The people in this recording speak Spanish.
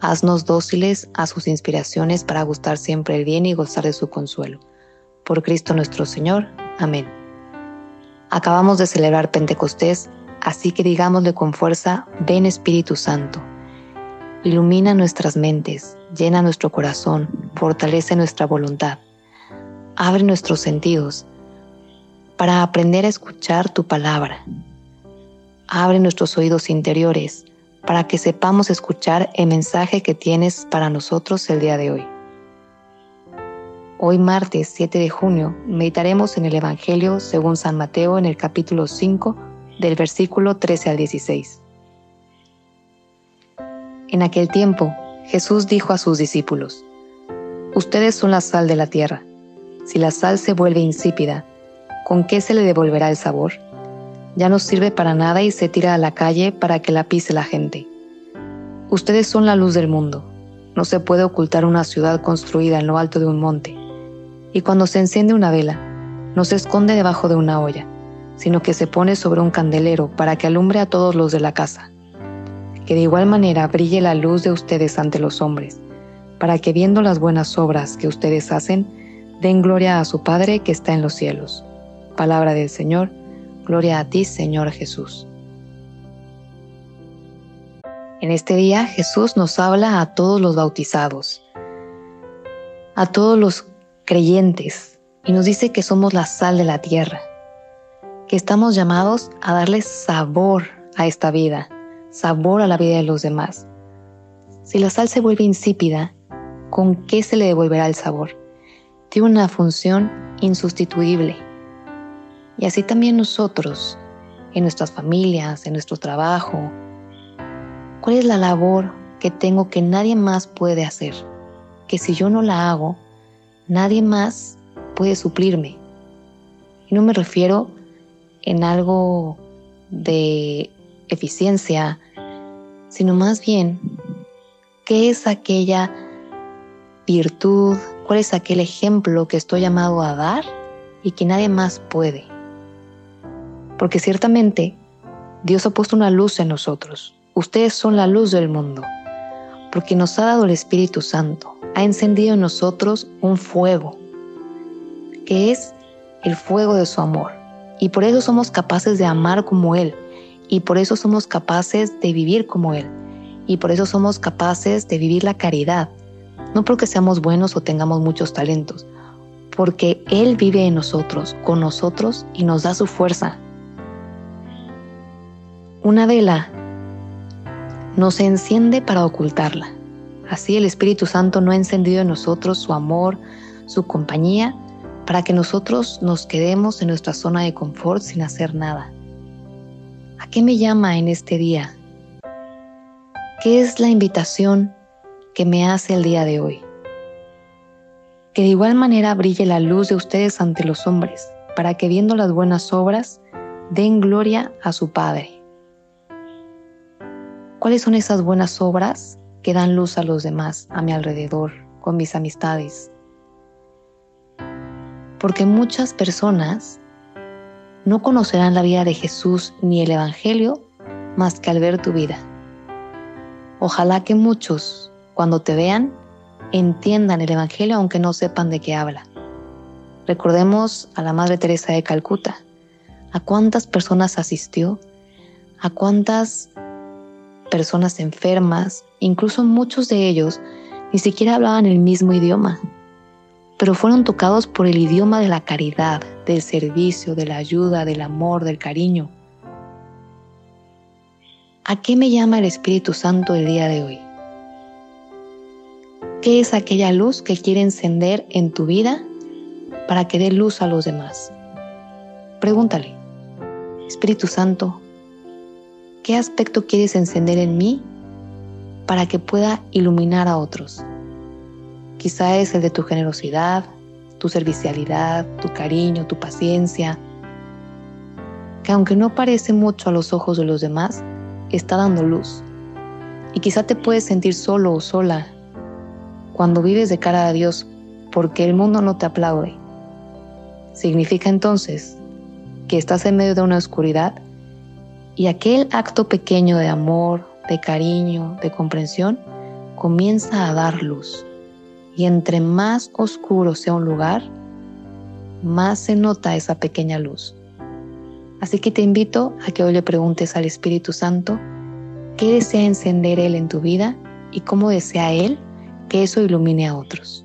Haznos dóciles a sus inspiraciones para gustar siempre el bien y gozar de su consuelo. Por Cristo nuestro Señor. Amén. Acabamos de celebrar Pentecostés, así que digámosle con fuerza, ven Espíritu Santo. Ilumina nuestras mentes, llena nuestro corazón, fortalece nuestra voluntad, abre nuestros sentidos para aprender a escuchar tu palabra. Abre nuestros oídos interiores para que sepamos escuchar el mensaje que tienes para nosotros el día de hoy. Hoy martes 7 de junio meditaremos en el Evangelio según San Mateo en el capítulo 5 del versículo 13 al 16. En aquel tiempo Jesús dijo a sus discípulos, Ustedes son la sal de la tierra. Si la sal se vuelve insípida, ¿con qué se le devolverá el sabor? Ya no sirve para nada y se tira a la calle para que la pise la gente. Ustedes son la luz del mundo. No se puede ocultar una ciudad construida en lo alto de un monte. Y cuando se enciende una vela, no se esconde debajo de una olla, sino que se pone sobre un candelero para que alumbre a todos los de la casa. Que de igual manera brille la luz de ustedes ante los hombres, para que viendo las buenas obras que ustedes hacen, den gloria a su Padre que está en los cielos. Palabra del Señor Gloria a ti, Señor Jesús. En este día Jesús nos habla a todos los bautizados, a todos los creyentes, y nos dice que somos la sal de la tierra, que estamos llamados a darle sabor a esta vida, sabor a la vida de los demás. Si la sal se vuelve insípida, ¿con qué se le devolverá el sabor? Tiene una función insustituible y así también nosotros, en nuestras familias, en nuestro trabajo. ¿Cuál es la labor que tengo que nadie más puede hacer? Que si yo no la hago, nadie más puede suplirme. Y no me refiero en algo de eficiencia, sino más bien, ¿qué es aquella virtud? ¿Cuál es aquel ejemplo que estoy llamado a dar y que nadie más puede? Porque ciertamente Dios ha puesto una luz en nosotros. Ustedes son la luz del mundo, porque nos ha dado el Espíritu Santo, ha encendido en nosotros un fuego, que es el fuego de su amor. Y por eso somos capaces de amar como Él, y por eso somos capaces de vivir como Él, y por eso somos capaces de vivir la caridad, no porque seamos buenos o tengamos muchos talentos, porque Él vive en nosotros, con nosotros, y nos da su fuerza, una vela no se enciende para ocultarla. Así el Espíritu Santo no ha encendido en nosotros su amor, su compañía, para que nosotros nos quedemos en nuestra zona de confort sin hacer nada. ¿A qué me llama en este día? ¿Qué es la invitación que me hace el día de hoy? Que de igual manera brille la luz de ustedes ante los hombres, para que viendo las buenas obras den gloria a su Padre. ¿Cuáles son esas buenas obras que dan luz a los demás, a mi alrededor, con mis amistades? Porque muchas personas no conocerán la vida de Jesús ni el Evangelio más que al ver tu vida. Ojalá que muchos, cuando te vean, entiendan el Evangelio aunque no sepan de qué habla. Recordemos a la Madre Teresa de Calcuta, a cuántas personas asistió, a cuántas personas enfermas, incluso muchos de ellos ni siquiera hablaban el mismo idioma, pero fueron tocados por el idioma de la caridad, del servicio, de la ayuda, del amor, del cariño. ¿A qué me llama el Espíritu Santo el día de hoy? ¿Qué es aquella luz que quiere encender en tu vida para que dé luz a los demás? Pregúntale, Espíritu Santo, ¿Qué aspecto quieres encender en mí para que pueda iluminar a otros. Quizá es el de tu generosidad, tu servicialidad, tu cariño, tu paciencia, que aunque no parece mucho a los ojos de los demás, está dando luz. Y quizá te puedes sentir solo o sola cuando vives de cara a Dios porque el mundo no te aplaude. Significa entonces que estás en medio de una oscuridad y aquel acto pequeño de amor, de cariño, de comprensión, comienza a dar luz. Y entre más oscuro sea un lugar, más se nota esa pequeña luz. Así que te invito a que hoy le preguntes al Espíritu Santo qué desea encender Él en tu vida y cómo desea Él que eso ilumine a otros.